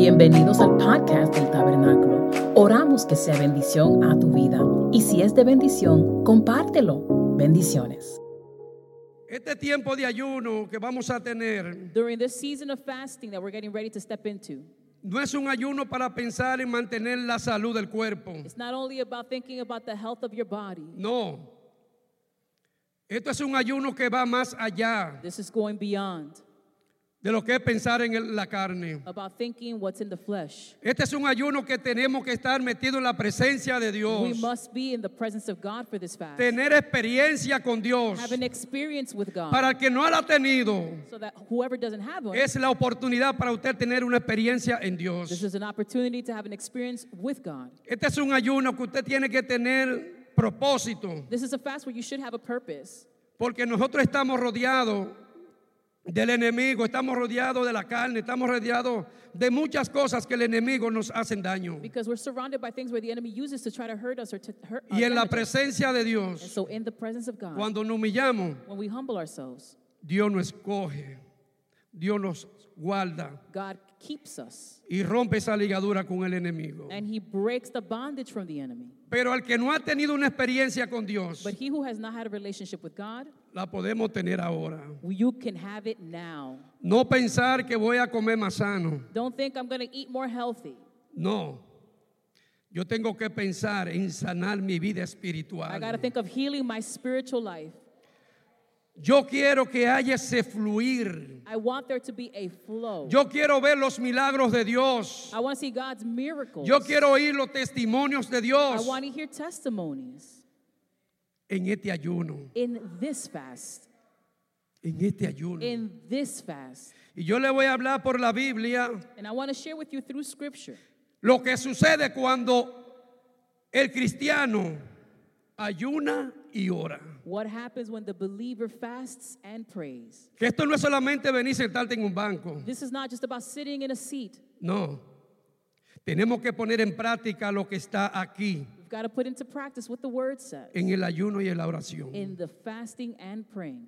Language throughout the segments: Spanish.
Bienvenidos al podcast del Tabernáculo. Oramos que sea bendición a tu vida y si es de bendición, compártelo. Bendiciones. Este tiempo de ayuno que vamos a tener During this season of fasting that we're getting ready to step into, no es un ayuno para pensar en mantener la salud del cuerpo. it's not only about thinking about the health of your body, No. Esto es un ayuno que va más allá this is going beyond de lo que es pensar en la carne. about thinking what's in the flesh. Este es un ayuno que tenemos que estar metidos en la presencia de We Dios. must be in the presence of God for this fast. Tener experiencia con Dios. Have an experience with God. Para el que no la ha tenido, so that whoever doesn't have one, es la oportunidad para usted tener una experiencia en this Dios. is an opportunity to have an experience with God. Este es un ayuno que usted tiene que tener propósito. This is a fast where you should have a purpose. Porque nosotros estamos rodeados del enemigo, estamos rodeados de la carne, estamos rodeados de muchas cosas que el enemigo nos hacen daño. Because we're surrounded by things where the enemy uses to try to hurt us or to hurt Y en la presencia de Dios, so in the presence of God, cuando nos humillamos, when we humble ourselves, Dios nos escoge, Dios nos guarda God keeps us y rompe esa ligadura con el enemigo. and he breaks the bondage from the enemy. Pero al que no ha tenido una experiencia con Dios, But he who has not had a relationship with God, la podemos tener ahora. you can have it now. No pensar que voy a comer más sano. Don't think I'm going to eat more healthy. No. Yo tengo que pensar en sanar mi vida I got to espiritual. think of healing my spiritual life. Yo quiero que haya ese fluir. I want there to be a flow. Yo quiero ver los milagros de Dios. I want to see God's miracles. Yo quiero oír los testimonios de I Dios want to hear testimonies en este ayuno. in this fast. En este ayuno. In this fast. Y yo le voy a hablar por la Biblia And I want to share with you through scripture lo que sucede cuando el cristiano ayuna y ora. what happens when the believer fasts and prays. Que esto no es solamente venir sentarte en un banco. This is not just about sitting in a seat. No. Tenemos que poner en práctica lo que está aquí We've got to put into practice what the word says en el ayuno y en la oración. in the fasting and praying.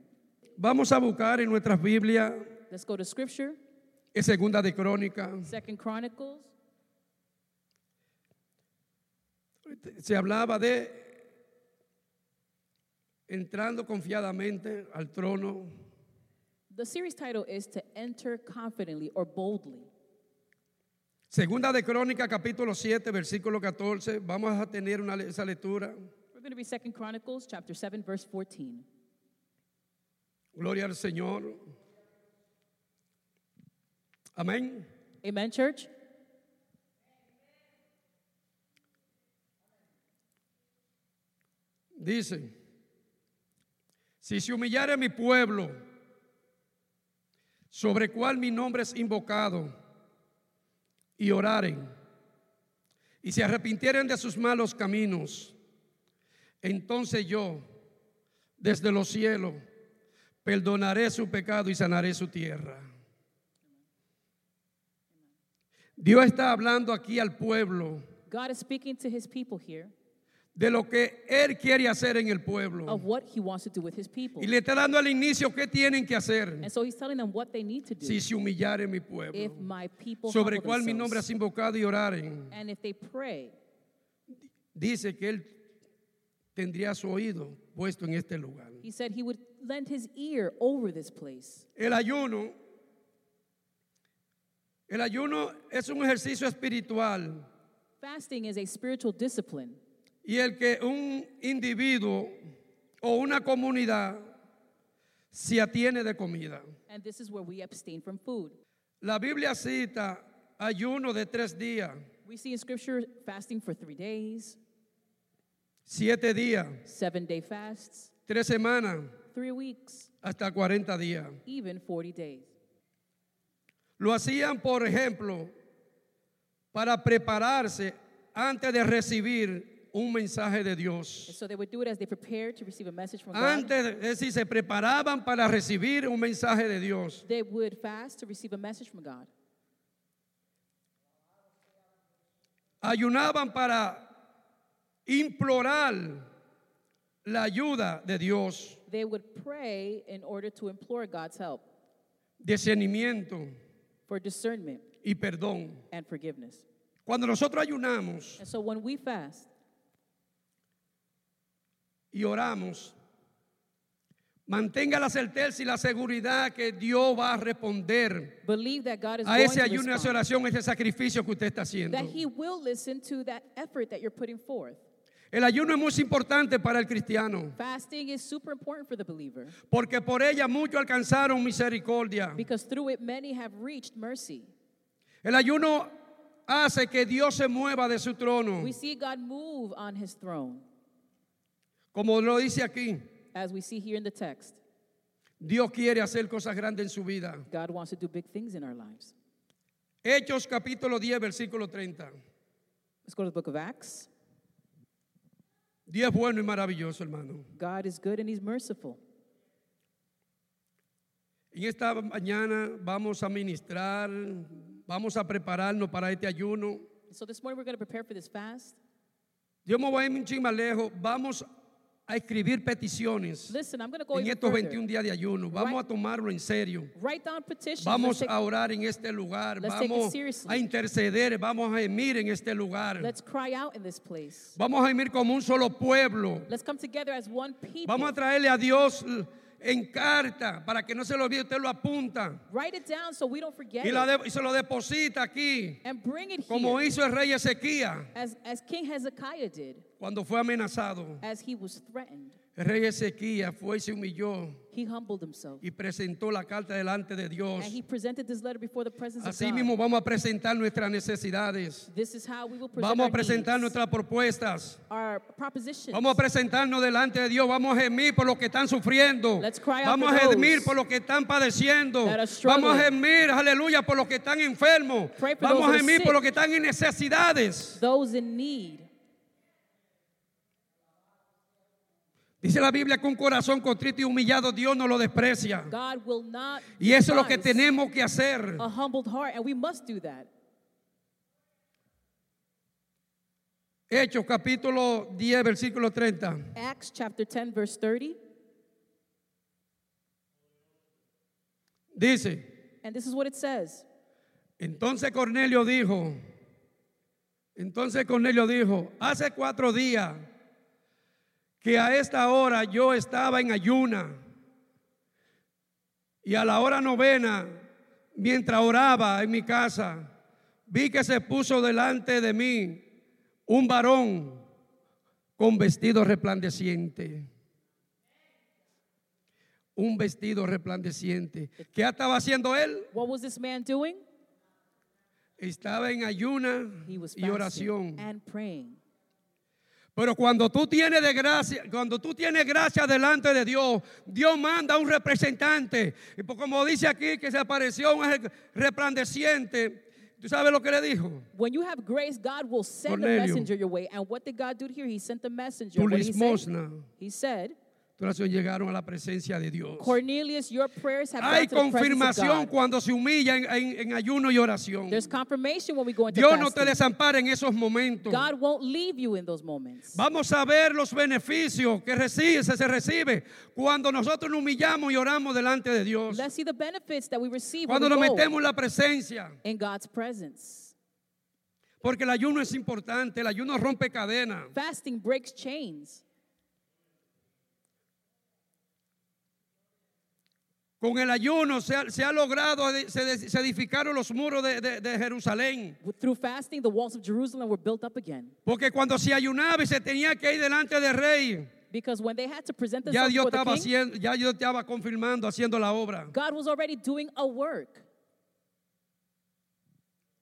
Vamos a buscar en nuestras Biblias, Let's go to scripture, en Segunda de Crónica. Second Chronicles. Se hablaba de entrando confiadamente al trono. The series title is To Enter Confidently or Boldly. Segunda de Crónica, capítulo 7, versículo 14. Vamos a tener una, esa lectura. We're going to be Second Chronicles chapter 7 verse 14. Gloria al Señor. Amén. Amen church. Dice, si se humillare mi pueblo, sobre cual mi nombre es invocado, y oraren, y se arrepintieren de sus malos caminos, entonces yo, desde los cielos, perdonaré su pecado y sanaré su tierra. Dios está hablando aquí al pueblo. God is speaking to his people here de lo que Él quiere hacer en el pueblo. of what he wants to do with his people. Y le está dando al inicio qué tienen que hacer And so he's telling them what they need to do si se humillare mi pueblo, if my people sobre cual mi nombre has invocado y oraren. and if they pray. Dice que Él tendría su oído puesto en este lugar. He said he would lend his ear over this place. El ayuno, el ayuno es un ejercicio espiritual Fasting is a spiritual discipline. Y el que un individuo o una comunidad se atiene de comida. And this is where we abstain from food. La Biblia cita ayuno de tres días, We see in scripture fasting for three days, siete días, seven day fasts, tres semanas, three weeks, hasta 40 días. even 40 days. Lo hacían, por ejemplo, para prepararse antes de recibir un mensaje de Dios. so they would do it as they prepared to receive a message from God. Antes, es decir, se preparaban para recibir un mensaje de Dios. They would fast to receive a message from God. Ayunaban para implorar la ayuda de Dios, They would pray in order to implore God's help discernimiento, for discernment, y perdón. and forgiveness. Cuando nosotros ayunamos And so when we fast y oramos, mantenga la certeza y la seguridad que Dios va a responder believe that God is a ese ayuno, a esa oración, a ese sacrificio que usted está haciendo. that He will listen to that effort that you're putting forth. El ayuno es muy importante para el cristiano, Fasting is super important for the believer porque por ella muchos alcanzaron misericordia. because through it many have reached mercy. El ayuno hace que Dios se mueva de su trono, We see God move on His throne, como lo dice aquí. as we see here in the text. Dios quiere hacer cosas grandes en su vida. God wants to do big things in our lives. Hechos capítulo 10, versículo 30. Let's go to the book of Acts. Dios es bueno y maravilloso, hermano. God is good and He's merciful. En esta mañana vamos a ministrar, vamos a prepararnos para este ayuno. So this morning we're going to prepare for this fast. Yo me voy a ir un más lejos. Vamos a escribir peticiones Listen, I'm go en estos further. 21 días de ayuno. Vamos Right. a tomarlo en serio. Write down petitions. Vamos take- a orar en este lugar. Vamos a interceder. Vamos a gemir en este lugar. let's cry out in this place. Vamos a gemir como un solo pueblo. Let's come together as one people. Vamos a traerle a Dios en carta para que no se lo olvide. Usted lo apunta Write it down so we don't forget y, la de- y se lo deposita aquí, and bring it como here hizo el rey Ezequías as, as King Hezekiah did cuando fue amenazado. as he was threatened. El rey Ezequías fue y se humilló He humbled himself. y presentó la carta delante de Dios. And he presented this letter before the presence Así of God. mismo vamos a presentar nuestras necesidades. This is how we will present Vamos a our, presentar needs, nuestras propuestas. our propositions. Vamos a presentarnos delante de Dios. Vamos a gemir por lo que están sufriendo. Let's cry out Vamos for a gemir those por lo que están padeciendo. that are Vamos a gemir, aleluya, por los que están enfermos. Pray for Vamos those a that are gemir por sick. los que están en necesidades. Those in need. Dice la Biblia que un corazón contrito y humillado Dios no lo desprecia. God will not Y eso es lo que tenemos que hacer. a humbled heart, and we must do that. Hechos capítulo 10, versículo 30. Acts chapter 10, verse 30. Dice, And this is what it says. entonces Cornelio dijo, entonces Cornelio dijo, hace cuatro días que a esta hora yo estaba en ayuna y a la hora novena, mientras oraba en mi casa, vi que se puso delante de mí un varón con vestido resplandeciente. Un vestido resplandeciente. ¿Qué estaba haciendo él? What was this man doing? Estaba en ayuna y oración. and praying. Pero cuando tú tienes de gracia, cuando tú tienes gracia delante de Dios, Dios manda un representante. Y pues como dice aquí que se apareció un resplandeciente, ¿tú sabes lo que le dijo? When you have grace, God will send Cornelio. a messenger your way. And what did God do here? He sent the messenger. Tu He said, tu oración llegaron a la presencia de Dios. Cornelius, your prayers have Hay confirmación cuando se humilla en, en- en ayuno y oración. There's confirmation when we go into Dios no te desampara en esos momentos. God won't leave you in those moments. Vamos a ver los beneficios que recibe, se, se recibe cuando nosotros nos humillamos y oramos delante de Dios. Let's see the benefits that we receive Cuando nos metemos en la presencia. in God's presence. Porque el ayuno es importante, el ayuno rompe cadenas. Fasting breaks chains. Con el ayuno se ha, se ha logrado, se, edificaron los muros de, de- de Jerusalén. Through fasting, the walls of Jerusalem were built up again. Porque cuando se ayunaba y se tenía que ir delante del rey, Because when they had to present ya Dios the king, haciendo, ya Dios estaba confirmando, haciendo la obra. God was already doing a work.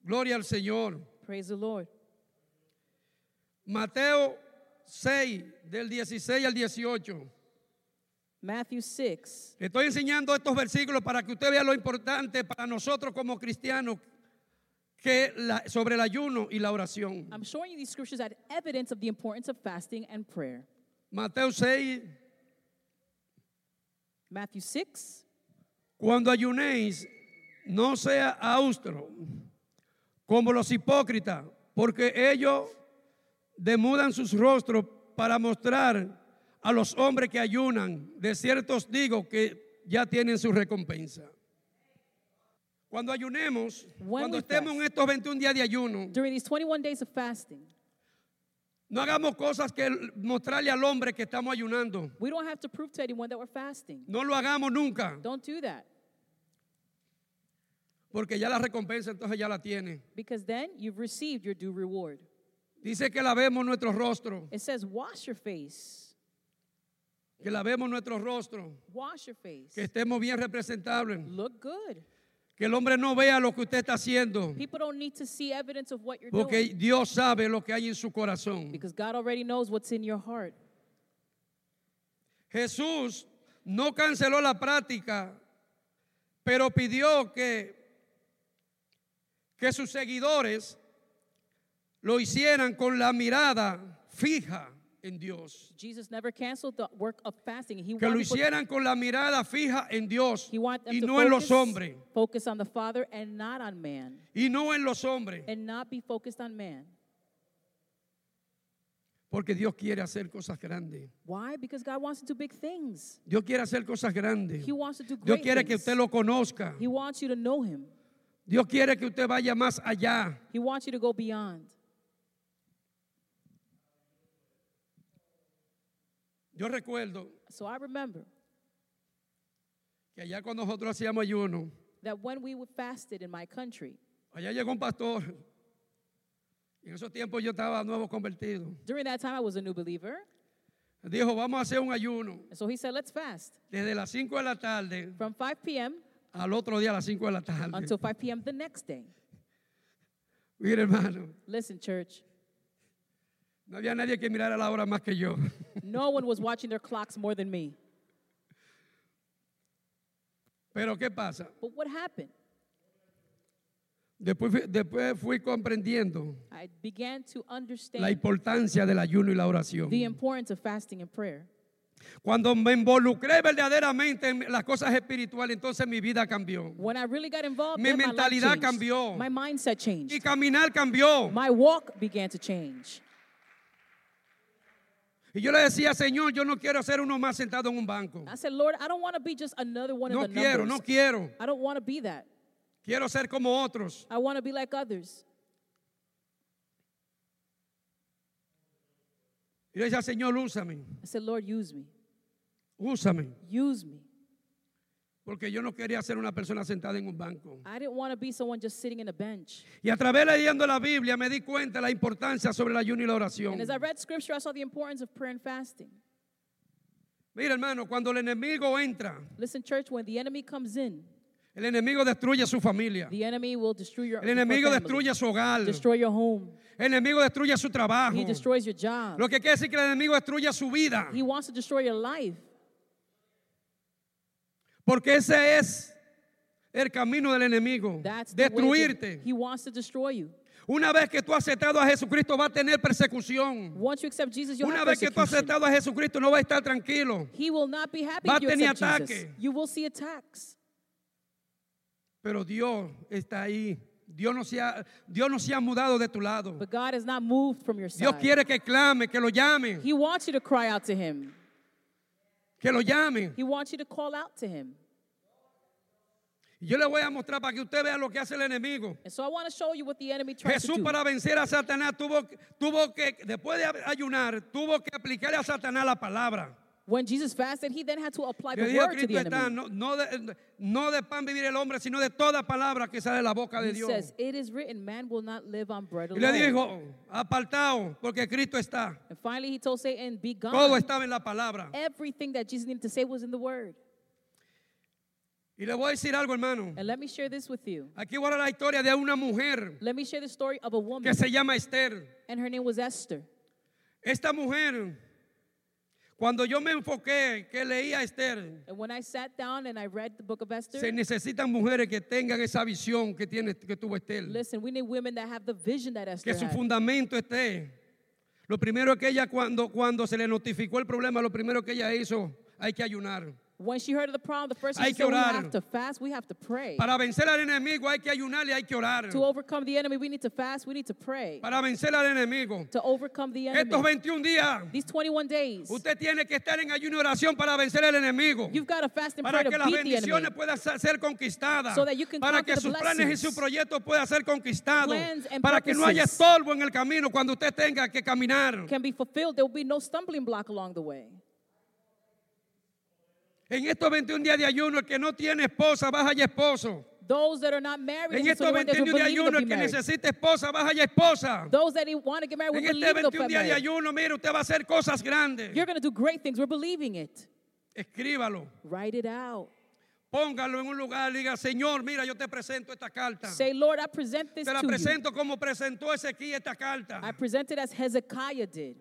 Gloria al Señor. Praise the Lord. Mateo 6, del 16 al 18. Matthew 6. Le Estoy enseñando estos versículos para que usted vea lo importante para nosotros como cristianos que la- sobre el ayuno y la oración. I'm showing you these scriptures as evidence of the importance of fasting and prayer. Mateo 6, Matthew 6. cuando ayunéis, no sea austro como los hipócritas, porque ellos demudan sus rostros para mostrar a los hombres que ayunan. De cierto os digo que ya tienen su recompensa. Cuando ayunemos, When cuando estemos en fast. estos 21 días de ayuno, During these 21 days of fasting, no hagamos cosas que mostrarle al hombre que estamos ayunando. we don't have to prove to anyone that we're fasting. No lo hagamos nunca, Don't do that porque ya la recompensa entonces ya la tiene. because then you've received your due reward. Dice que lavemos nuestro rostro, It says, wash your face. Que lavemos nuestro rostro, Wash your face. que estemos bien representables, Look good. que el hombre no vea lo que usted está haciendo, People don't need to see evidence of what you're porque doing Dios sabe lo que hay en su corazón. because God already knows what's in your heart. Jesús no canceló la práctica, pero pidió que, que sus seguidores lo hicieran con la mirada fija en Dios. Jesus never canceled the work of fasting. He Que lo hicieran con la mirada fija en Dios y no en los focus, hombres. focus on the Father and not on man. Y no en los hombres. And not be focused on man. Porque Dios quiere hacer cosas grandes. Why? Because God wants to do big things. Dios quiere hacer cosas grandes. He wants to do Dios quiere que things. usted lo conozca. He wants you to know him. Dios quiere que usted vaya más allá. He wants you to go beyond. Yo recuerdo So I remember que allá cuando nosotros hacíamos ayuno, that when we fasted in my country, allá llegó un pastor. En esos tiempos yo estaba nuevo convertido. during that time I was a new believer. Dijo, vamos a hacer un ayuno And so he said, let's fast desde las 5 de la tarde from 5 p.m. al otro día a las 5 de la tarde. until 5 p.m. the next day. Mire, hermano, Listen, church, no había nadie que mirara la hora más que yo. no one was watching their clocks more than me. Pero ¿qué pasa? But what happened? Después, después fui comprendiendo I began to la understand importancia del ayuno y la oración. the importance of fasting and prayer. Cuando me involucré verdaderamente en las cosas espirituales, entonces mi vida cambió. When I really got involved, Mi mentalidad cambió. My mindset changed. Y caminar cambió. My walk began to change. Y yo le decía, Señor, yo no quiero ser uno más sentado en un banco. I said, Lord, I don't want to be just another one No of the quiero, numbers. no quiero. I don't want to be that. Quiero ser como otros. I want to be like others. Y yo decía, Señor, úsame, I said, Lord, use me. úsame. Use me. Porque yo no quería ser una persona sentada en un banco. I didn't want to be someone just sitting in a bench. Y a través leyendo la Biblia me di cuenta de la importancia sobre el ayuno y la oración. And as I read scripture, I saw the importance of prayer and fasting. Mira, hermano, cuando el enemigo entra, Listen, church, when the enemy comes in, el enemigo destruye su familia. the enemy will destroy your, El enemigo family, destruye su hogar. destroy your home. El enemigo destruye su trabajo. He destroys your job. Lo que quiere decir que el enemigo destruye su vida. He wants to destroy your life Porque ese es el camino del enemigo. That's Destruirte. he wants to destroy you. Una vez que tú has aceptado a Jesucristo va a tener persecución. Once you accept Jesus, you'll Una have vez que tú has aceptado a Jesucristo no va a estar tranquilo. He will not be happy Va a tener ataque. You will see attacks. Pero Dios está ahí. Dios no se ha, Dios no se ha mudado de tu lado. But God not moved from your Dios side. quiere que clame, que lo llame, He wants you to cry out to him. Que lo llame. He wants you to call out to him. Yo le voy a mostrar para que usted vea lo que hace el enemigo. So Jesús para vencer a Satanás tuvo, tuvo que, después de ayunar, tuvo que aplicarle a Satanás la palabra. When Jesus fasted, he then had to apply the word to the Cristo enemy. no, no de, no de pan vivir el hombre, sino de toda palabra que sale de la boca de He Dios. says, It is written, man will not live on bread Y le alone. dijo, apartado, porque Cristo está. And finally, he told Satan, Be gone. Todo estaba en la palabra. Everything that Jesus needed to say was in the word. Y le voy a decir algo, hermano. And let me share this with you. Aquí voy a la historia de una mujer Let me share the story of a woman, que se llama Esther. and her name was Esther. Esta mujer, cuando yo me enfoqué, que leía a Esther, And when I sat down and I read the book of Esther, se necesitan mujeres que tengan esa visión que tiene que tuvo Esther. listen, we need women that have the vision that Esther Que su had. fundamento esté. Lo primero que ella cuando cuando se le notificó el problema, lo primero que ella hizo, hay que ayunar. When she heard of the problem, the first thing she said, we have to fast, we have to pray. Para vencer al enemigo hay que ayunar y hay que orar. To overcome the enemy, we need to fast, we need to pray. Para vencer al enemigo. To overcome the Estos enemy. 21 días, These 21 days, usted tiene que estar en ayuno y oración para vencer al enemigo. you've got to fast and Para pray que to las beat bendiciones puedan ser conquistadas. So that you can Para que sus planes y sus proyectos puedan ser conquistados. Plans and Para que no haya estorbo en el camino cuando usted tenga que caminar. Can be fulfilled. There will be no stumbling block along the way. En estos 21 días de ayuno, el que no tiene esposa, baja ya esposo. Those that are not married, En estos 21 days 21 will días de ayuno, el que necesita esposa, baja ya esposa. Those that want to get married En they'll 21 get días de ayuno, mire, usted va a hacer cosas grandes. You're going to do great things. We're believing it. Escríbalo. Write it out. Póngalo en un lugar y diga, Señor, mira, yo te presento esta carta. Say, Lord, I present this Te la to you. presento como presentó Ezequiel esta carta. I present it as Hezekiah did.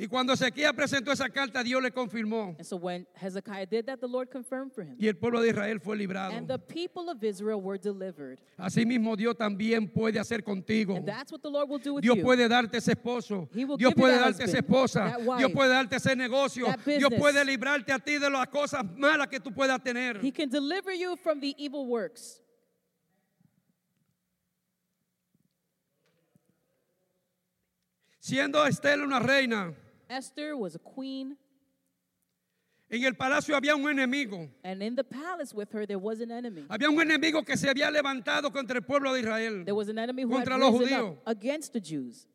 Y cuando Ezequiel presentó esa carta, Dios le confirmó. And so when Hezekiah did that, the Lord confirmed for him. Y el pueblo de Israel fue librado. And the people of Israel were delivered. Asimismo, Dios también puede hacer contigo. And that's what the Lord will do with Dios you. puede darte ese esposo. He will Dios give you puede that darte esa husband, esposa. that wife, Dios puede darte ese negocio. that Dios business. puede librarte a ti de las cosas malas que tú puedas tener. He can deliver you from the evil works. Siendo Estela una reina, Esther was a queen, en el palacio había un enemigo. and in the palace with her, there was an enemy. Había un enemigo que se había levantado contra el pueblo de Israel. There was an enemy who had Contra los risen judíos. up against the Jews.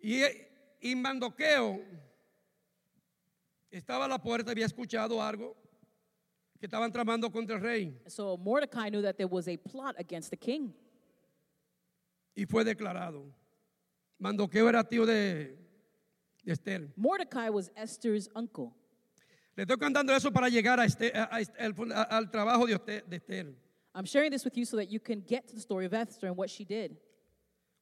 Y, y Mandoqueo estaba a la puerta, había escuchado algo que estaban tramando contra el rey So Mordecai knew that there was a plot against the king. y fue declarado. Mandoqueo era tío de, de Esther. Mordecai was Esther's uncle. Le estoy contando eso para llegar a este- a- este- al, trabajo de, Oste- de Esther. I'm sharing this with you so that you can get to the story of Esther and what she did.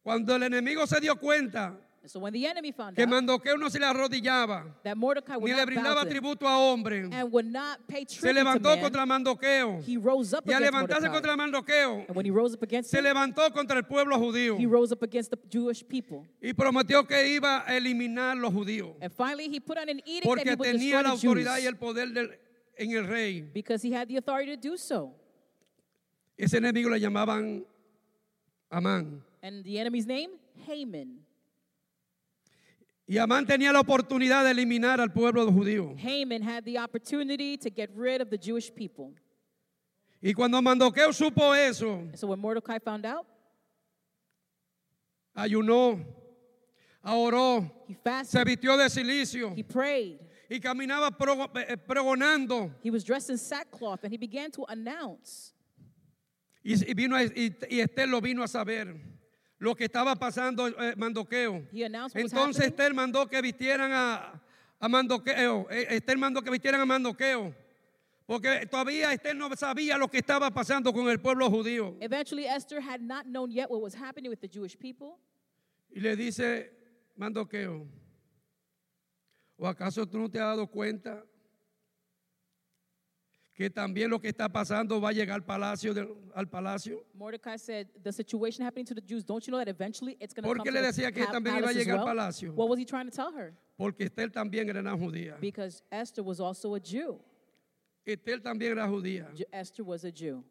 Cuando el enemigo se dio cuenta so when the enemy found que out Mandoqueo no se le arrodillaba that Mordecai would ni le brindaba tributo a hombre, and would not pay se levantó contra Mandoqueo. he rose up Y al levantarse contra Mandoqueo, And when he rose up against se him, levantó contra el pueblo judío he rose up against the Jewish people. y prometió que iba a eliminar los judíos And finally, he put on an edict that porque he would tenía la autoridad y el poder del- en el rey. because he had the authority to do so. Ese enemigo le llamaban Amán. And the enemy's name? Haman. Y Amán tenía la oportunidad de eliminar al pueblo judío. Haman had the opportunity to get rid of the Jewish people. Y cuando Mandoqueo supo eso, so when Mordecai found out, ayunó, oró, he se vistió de silicio he prayed, y caminaba pro- eh, pregonando. he was dressed in sackcloth, and he began to announce. Y, vino y, y Esther lo vino a saber. Lo que estaba pasando eh, Mandoqueo. What was Entonces. Esther mandó que vistieran a, a Mandoqueo. Eh, Esther mandó que vistieran a Mandoqueo. Porque todavía Esther no sabía lo que estaba pasando con el pueblo judío. Eventually, Esther had not known yet what was happening with the Jewish people. Y le dice Mandoqueo, ¿o acaso tú no te has dado cuenta que también lo que está pasando va a llegar al palacio? del- al palacio? Mordecai said, The situation happening to the Jews, don't you know that eventually it's going to ¿Por come le decía que también iba a llegar al well? palacio? What was he trying to tell her? Porque Esther también era una judía. Because Esther was also a Jew. Esther también era judía. Ju- Esther was a Jew.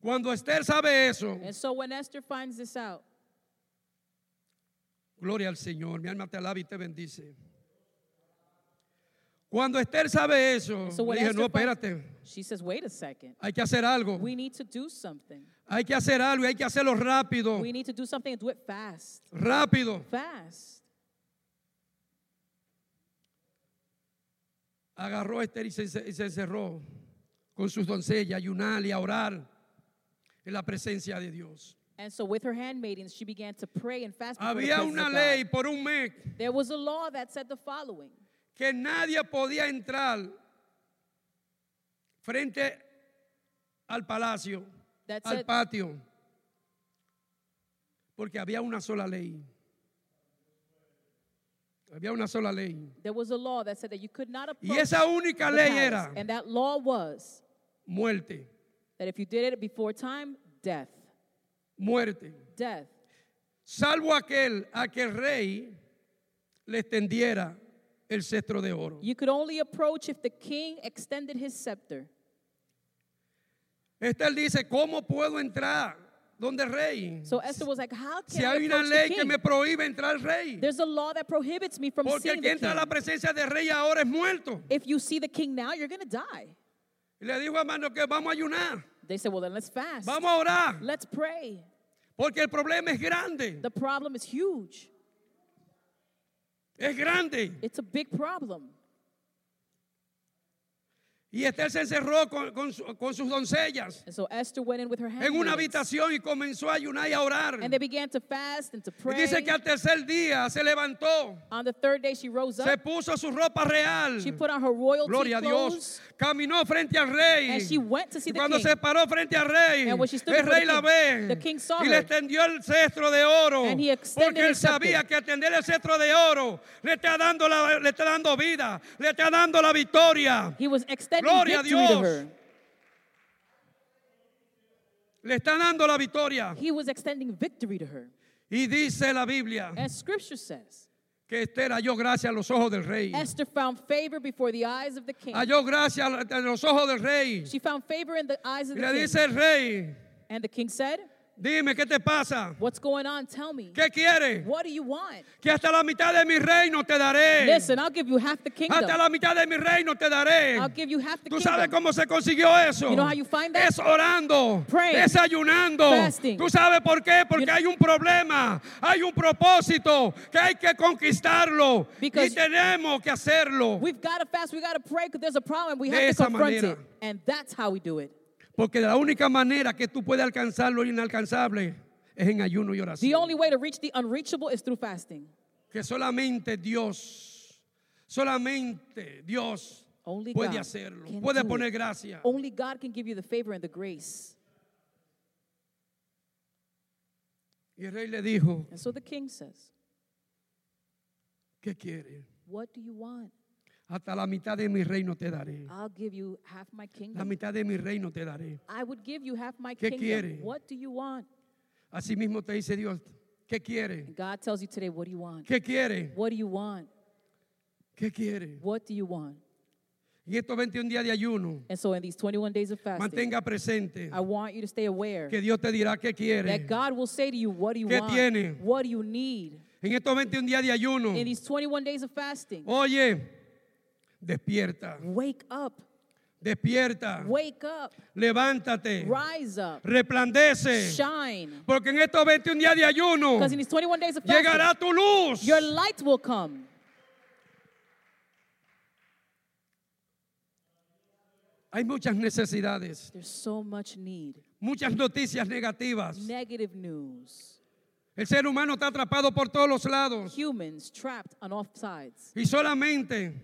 Cuando Esther sabe eso, And so when Esther finds this out, gloria al Señor, mi alma te alaba y te bendice. Cuando Esther sabe eso, so dije, Esther no, espérate, she says, Wait a second. hay que hacer algo. We need to do something. Hay que hacer algo y hay que hacerlo rápido. We need to do something and do it fast. Rápido. Fast. Agarró a Esther y se, y se encerró con sus doncellas ayunar y a orar en la presencia de Dios. And so with her handmaidens, she began to pray and fast Había una ley por un mes There was a law that said the following. Que nadie podía entrar frente al palacio, al patio, porque había una sola ley. Había una sola ley. there was a law that said that you could not approach Y esa única ley era And that law was muerte, that if you did it before time, death. muerte. Death. salvo aquel a que el rey le extendiera el cetro de oro. You could only approach if the king extended his scepter. Esther dice, ¿cómo puedo entrar donde el rey? So Esther was like, How can Si I hay una approach the ley que king? me prohíbe entrar al rey. There's a law that prohibits me from Porque el seeing que the entra a la king. presencia del rey ahora es muerto. If you see the king now, you're going to die. Y le dijo a mano que vamos a ayunar, They said, Well, then let's fast. vamos a orar, Let's pray. porque el problema es grande, The problem is huge. Es grande. It's a big problem. Y Esther se encerró con, con con sus doncellas And so Esther went in with her en una habitación y comenzó a ayunar y a orar. And they began to fast and to Y pray. dice que al tercer día se levantó, On the third day, she rose se up. puso su ropa real. She put on her Gloria a. Dios. Caminó frente al rey. And she went to see y the cuando king. se paró frente al rey, And when she stood el rey the la ve the king saw y le extendió el cetro de oro. And he extended Porque él sabía que extender el cetro de oro le está dando, la- le está dando vida, le está dando la victoria. He was extending Gloria a Dios. Le está dando la victoria. He was extending victory to her. Y dice la Biblia And scripture says que Esther halló gracia a los ojos del rey. Esther found favor before the eyes of the king. Halló gracia a los ojos del rey. She found favor in the eyes of Y the le king. dice el rey, And the king said, dime qué te pasa. What's going on? Tell me. ¿Qué quieres? What do you want? Que hasta la mitad de mi reino te daré. Listen, I'll give you half the kingdom. Hasta la mitad de mi reino te daré. I'll give you half the ¿Tú sabes kingdom. cómo se consiguió eso? You know how you find that? Es orando, Praying. es ayunando. Fasting. ¿Tú sabes por qué? Porque You- hay un problema, hay un propósito que hay que conquistarlo Because- y tenemos que hacerlo. We've got to fast, we got to pray because there's a problem. We De have to confront manera. it. And that's how we do it. Porque la única manera que tú puedes alcanzar lo inalcanzable es en ayuno y The oración. only way to reach the unreachable is through fasting. Que solamente Dios, solamente Dios Only puede God hacerlo, puede poner it. gracia. Only God can give you the favor and the grace. Y el rey le dijo, And so the king says, ¿qué quiere? What do you want? Hasta la mitad de mi reino te daré. I'll give you half my La kingdom. mitad de mi reino te daré. I would give you half my ¿Qué kingdom. quiere? What do you want? Así mismo te dice Dios, ¿qué quiere? And God tells you today, What do you want? ¿Qué quiere? What do you want? ¿Qué quiere? What do you want? Y estos 21 días de ayuno, And so in these 21 days of fasting, mantenga presente I want you to stay aware que Dios te dirá qué quiere. that God will say to you, What do you ¿Qué want? tiene? What do you need? En estos 21 días de ayuno, In these 21 days of fasting, oye, despierta, wake up, despierta, wake up, levántate, rise up, resplandece. shine. Porque en estos 21 días de ayuno Because in these 21 days of fasting, llegará tu luz. your light will come. Hay muchas necesidades, There's so much need. muchas noticias negativas. Negative news. El ser humano está atrapado por todos los lados. Humans trapped on all sides. Y solamente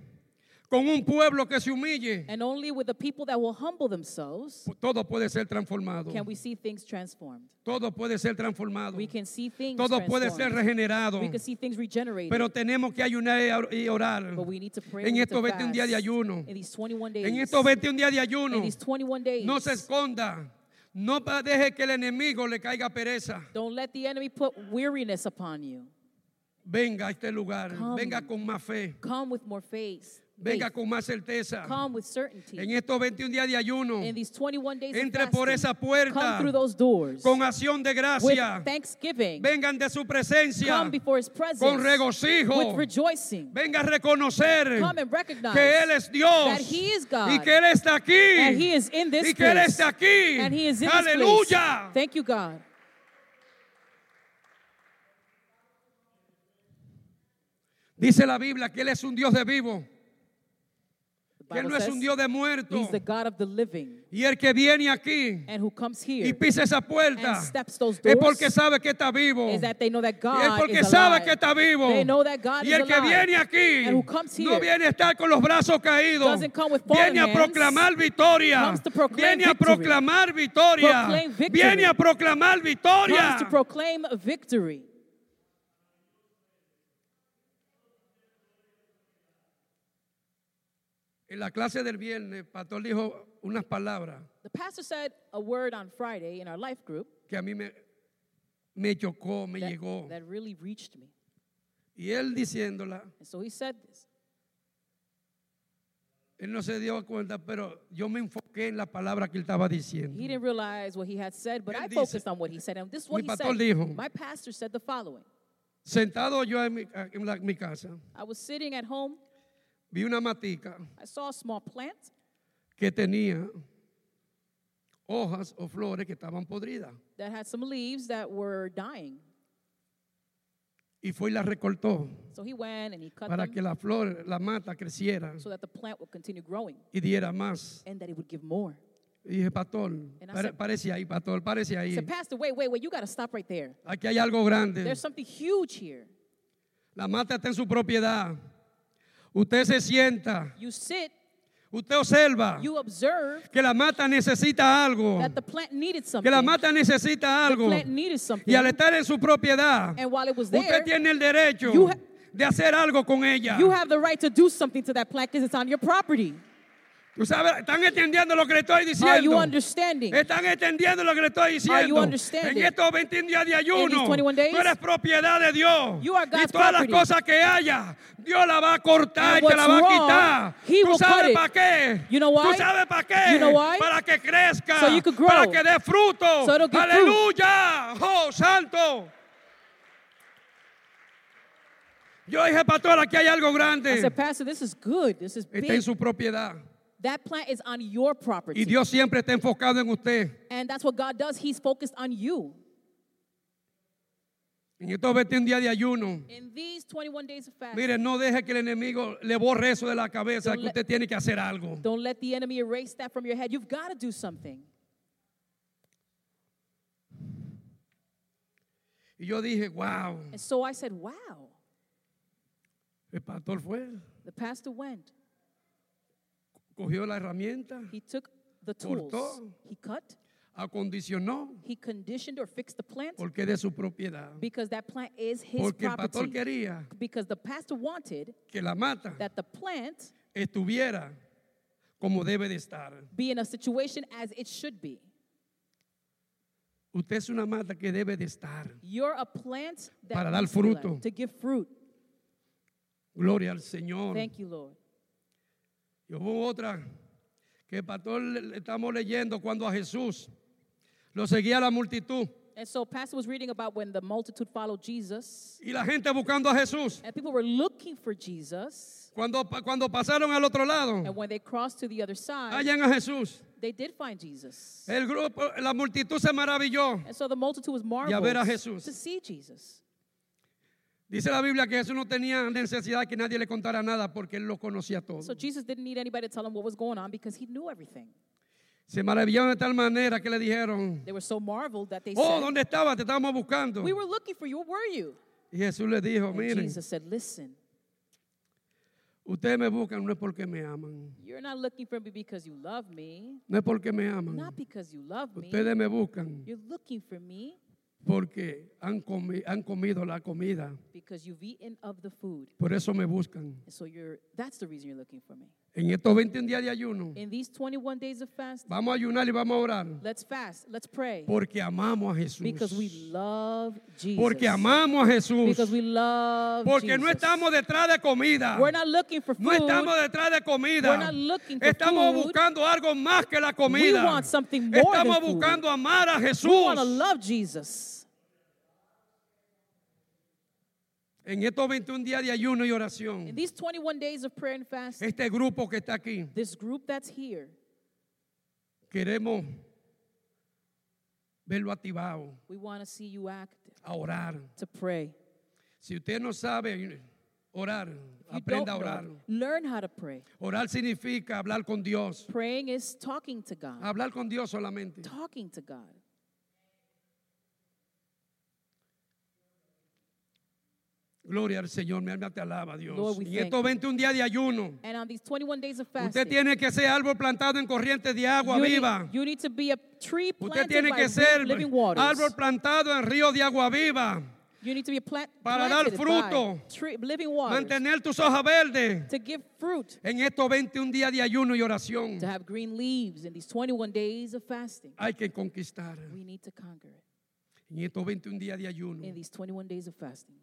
con un pueblo que se humille, And only with the people that will humble themselves todo puede ser transformado. can we see things transformed. Todo puede ser transformado. We can see things Todo puede ser transformed. regenerado. We can see things regenerated. Pero tenemos que ayunar y orar. but we need to pray. En we need to estos 21 días de fast. ayuno. In these 21 days. En estos 21 días de ayuno, in these 21 days. no se esconda. No pa- deje que el enemigo le caiga pereza. Don't let the enemy put weariness upon you. Venga a este lugar. Come. Venga con más fe. Come with more faith. Venga con más certeza. Come with certainty. En estos 21 días de ayuno, in these 21 days of entre por esa puerta come through those doors con acción de with gracia. thanksgiving. Vengan de su presencia come before his presence con regocijo. with rejoicing. Venga a reconocer que Él es Dios that He is God y que Él está aquí and He is in this y que Él está aquí. and He is in this Aleluya. Thank you, God. Dice la Biblia que Él es un Dios de vivo, que Él no es un Dios de muerto. He's the God of the living Y el que viene aquí and who comes y pisa esa puerta and steps those es porque sabe que está vivo. is that they know that Y es porque is sabe alive. que está vivo. They know that God y el que viene aquí no viene a estar con los brazos caídos. doesn't come with fallen Viene a proclamar victoria. comes to proclaim Viene a proclamar victoria. Proclaim victory. Viene a proclamar victoria. comes to proclaim victory. En la clase del viernes, el pastor dijo unas palabras The pastor said a word on Friday in our life group que a mí me, me chocó, me that, llegó. that really reached me. Y él diciéndola, And so he said this. él no se dio cuenta, pero yo me enfoqué en la palabra que él estaba diciendo. He didn't realize what he had said, but Él I dice- focused on what he said. And this is what Mi he pastor said. dijo- My pastor said the following. Sentado yo en mi, en la- mi casa, I was sitting at home. Vi una matica I saw a small plant que tenía hojas o flores que estaban podridas. that had some leaves that were dying. Y fue y la recortó So he went and he cut para them que la flor, la mata creciera so that the plant would continue growing y diera más. and that it would give more. Y dije, pastor, I pare- said- parece ahí, pastor, parece ahí. said, Pastor, wait, wait, wait, you got to stop right there. Aquí hay algo grande. There's something huge here. La mata está en su propiedad. Usted se sienta, You sit, usted observa you observe que la mata necesita algo, that the plant needed something. que la mata necesita the algo. plant needed something. Y al estar en su propiedad, and while it was there, usted tiene el derecho de hacer algo con ella. you have the right to do something to that plant because it's on your property. Tú sabes, están entendiendo lo que le estoy Are you diciendo. understanding? Están entendiendo lo que le estoy Are you diciendo. understanding? En estos 21 días de ayuno, these 21 days, tú eres propiedad de Dios. you are y God's todas las cosas que haya, Dios la va a cortar y te la va a quitar. ¿Tú sabes para qué? You know ¿Tú sabes para qué? You know why? Para que crezca. So you could grow. Para que dé fruto. So. Aleluya. Oh, santo. Yo dije, pastor, aquí hay algo I grande. said, Pastor, this is good. This is Está en su propiedad. That plant is on your property. Y Dios siempre está enfocado en usted. and that's what God does. He's focused on you. En estos 21 días de ayuno. In these 21 days of fast, Mire, no deje que el enemigo le borre eso de la cabeza, Don't que let- usted tiene que hacer algo. don't let the enemy erase that from your head. You've got to do something. Y yo dije, wow, And so I said, wow. el pastor fue, The pastor went. Cogió la herramienta, He took the tools. Cortó. He cut. acondicionó, He conditioned or fixed the plant porque es de su propiedad. because that plant is his Porque el pastor property. quería Because the pastor wanted que la mata that the plant estuviera como debe de estar. be in a situation as it should be. Usted es una mata que debe de estar. You're a plant that Para dar fruto. to give fruit. Gloria al Señor. Thank you, Lord. Y hubo otra que el pastor le- estamos leyendo cuando a Jesús lo seguía la multitud And so, Pastor was reading about when the multitude followed Jesus, y la gente buscando a Jesús. and people were looking for Jesus. Cuando, cuando pasaron al otro lado, And when they crossed to the other side, hallan a Jesús. they did find Jesus. El grupo, la multitud se maravilló. And so the multitude was ver a marveled Jesús. to see Jesus. Dice la Biblia que Jesús no tenía necesidad que nadie le contara nada porque él lo conocía todo. So Jesus didn't need anybody to tell him what was going on because he knew everything. Se maravillaron de tal manera que le dijeron, They were so marveled that they oh, said, ¿dónde estabas? Te estábamos buscando. We were looking for you. Where were you? Y Jesús le dijo, And miren, Jesus said, Listen, ustedes me buscan no es porque me aman, you're not looking for me because you love me, no es porque me aman. not because you love me. Ustedes me buscan You're looking for me porque han, comi- han comido la comida. because you've eaten of the food. Por eso me buscan. So you're that's the reason you're looking for me. En estos 21 días de ayuno, In these 21 days of fast, vamos a ayunar y vamos a orar let's fast, let's pray. porque amamos a Jesús. Because we love Jesus. Porque amamos a Jesús. Because we love Porque no Jesus. estamos detrás de comida. We're not looking for food. No estamos detrás de comida. We're not looking for Estamos food. buscando algo más que la comida. We want something more Estamos than food. buscando amar a Jesús. we want to love Jesus. En estos 21 días de ayuno y In oración, these 21 days of prayer and fast, este grupo que está aquí, this group that's here, queremos verlo activado, we want to see you active, a orar. to pray. Si usted no sabe orar, You aprenda a don't orar. know, learn how to pray. Orar significa hablar con Dios. Praying is talking to God. Hablar con Dios solamente. Talking to God. Gloria al Señor, mi alma te alaba, Dios. Lord, thank estos you. 21 días de ayuno, And on these 21 days of usted fasting, tiene que ser árbol plantado en corrientes de agua you, viva. need, you need to be a tree Usted tiene que ser árbol plantado en ríos de agua viva. you need to be plant Para dar fruto. tree, waters. Mantener tus hojas verdes to give fruit. en estos 21 días de ayuno y oración. To have green leaves in these 21 days of fasting. Hay que conquistar. We need to conquer it. En estos 21 días de ayuno. in these 21 days of fasting.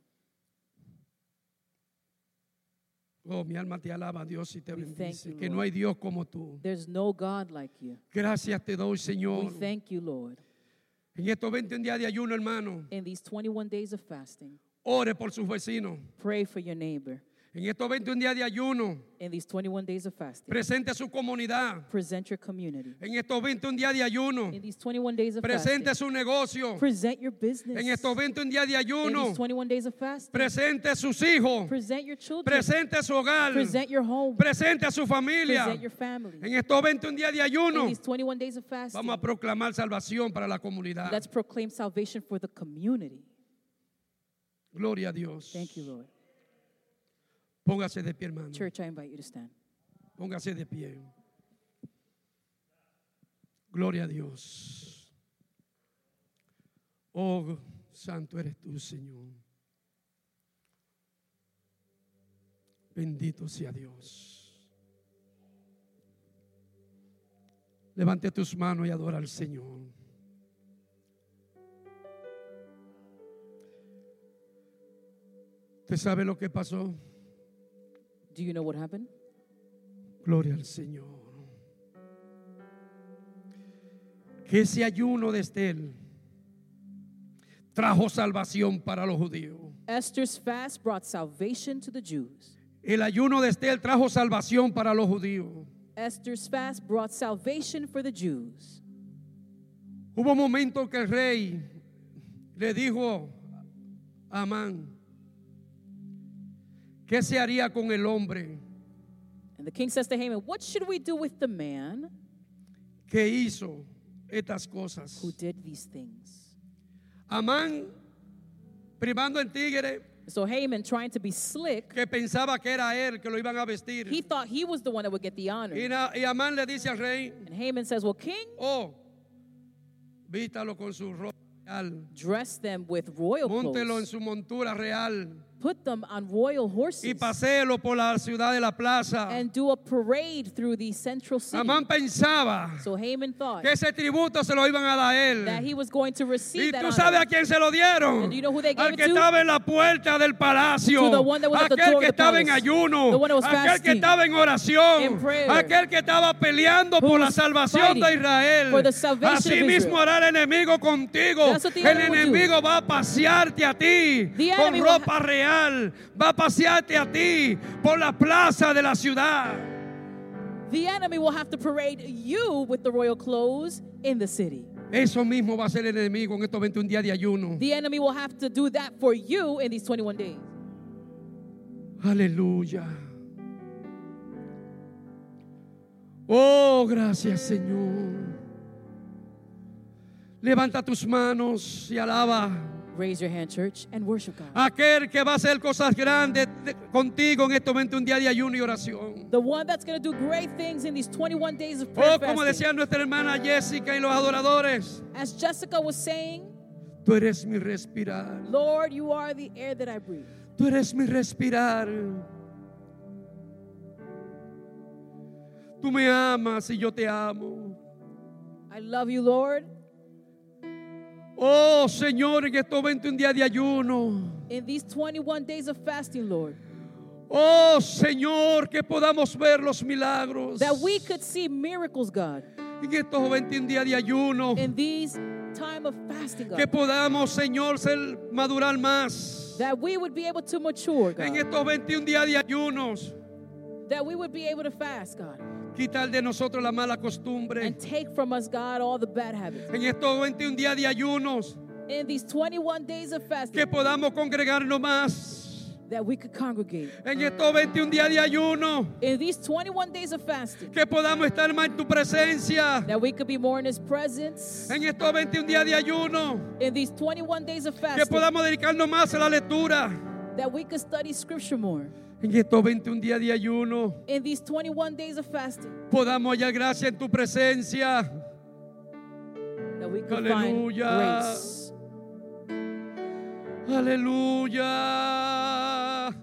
Oh, mi alma te alaba, Dios, y te We bendice. you, Que no hay Dios como tú. There's no God like you. Gracias te doy, We Señor. thank you, Lord. En estos 21 días de ayuno, hermano, In these 21 days of fasting, ore por sus vecinos. pray for your neighbor. En estos 21 días de ayuno, In these 21 days of fasting, presente a su comunidad. present your community. En estos 21 días de ayuno, In these 21 days of presente fasting, su negocio. present your business. En estos 21 días de In ayuno, these 21 days of fasting, presente sus hijos. present your children. Presente su hogar. Present your home. Presente a su familia. Present your family. En estos 21 días de In ayuno, these 21 days of fasting, vamos a proclamar salvación para la comunidad. let's proclaim salvation for the community. Gloria a Dios. Thank you, Lord. Póngase de pie, hermano. Church, I invite you to stand. Póngase de pie. Gloria a Dios. Oh, santo eres tú, Señor. Bendito sea Dios. Levante tus manos y adora al Señor. ¿Usted sabe lo que pasó? Do you know what happened? Gloria al Señor. Que ese ayuno de Estel trajo salvación para los judíos. Esther's fast brought salvation to the Jews. El ayuno de Estel trajo salvación para los judíos. Esther's fast brought salvation for the Jews. Hubo un momento que el rey le dijo a Amán, ¿qué se haría con el hombre And the king says to Haman, What should we do with the man que hizo estas cosas? who did these things? Amán, privando en tigre, So Haman, trying to be slick, que pensaba que era él que lo iban a vestir. he thought he was the one that would get the honor. Y, na- y Amán le dice al rey, And Haman says, Well, king, oh, vístalo con su ropa real, dress them with royal móntelo en clothes, su montura real put them on royal y horses, paséelo por la ciudad de la plaza. and do a parade through the central city. Amán pensaba So Haman thought que ese tributo se lo iban a dar a that él. he was going to Y receive that tú sabes honor. a quién se lo dieron. And you know who they gave Al it que to? estaba en la puerta del palacio. To the one that was at the Aquel of que the estaba en ayuno. The one that was Aquel que estaba en oración. In prayer. Aquel que estaba peleando por la salvación de Israel. for the salvation Así of mismo hará el enemigo contigo. That's what the El enemigo va a pasearte a ti The con ropa real. Va a pasearte a ti por la plaza de la ciudad. The enemy will have to parade you with the royal clothes in the city. Eso mismo va a ser el enemigo en estos 21 días de ayuno. The enemy will have to do that for you in these 21 days. Aleluya. Oh, gracias Señor. Levanta tus manos y alaba Raise your hand, church, and worship God. aquel que va a hacer cosas grandes de- contigo en estos 21 días de ayuno y oración. The one that's going to do great things in these 21 days of prayer Oh, como decía nuestra hermana Jessica y los adoradores, As Jessica was saying, tú eres mi respirar. Lord, you are the air that I breathe. Tú eres mi respirar. Tú me amas y yo te amo. I love you, Lord. Oh Señor, en estos 21 días de ayuno. In these 21 days of fasting, Lord, Oh Señor, que podamos ver los milagros. that we could see miracles, God, En estos 21 días de ayuno. in these time of fasting, Que God. podamos, Señor, ser madurar más. That we would be able to mature, En God. estos 21 días de ayunos. That we would be able to fast, God. Quitar de nosotros la mala costumbre. And take from us, God, all the bad habits. En estos 21 días de ayunos. In these 21 days of Que fasting, podamos congregarnos más. that we could congregate. En estos 21 días de ayuno. In these 21 days of fasting, Que podamos estar más en tu presencia. that we could be more in His presence. En estos 21 días de ayuno. In these 21 days of Que fasting, podamos dedicarnos más a la lectura. that we could study Scripture more. En estos 21 días de ayuno. In these 21 days of fasting, Podamos hallar gracia en tu presencia. that we Aleluya. find grace. Aleluya.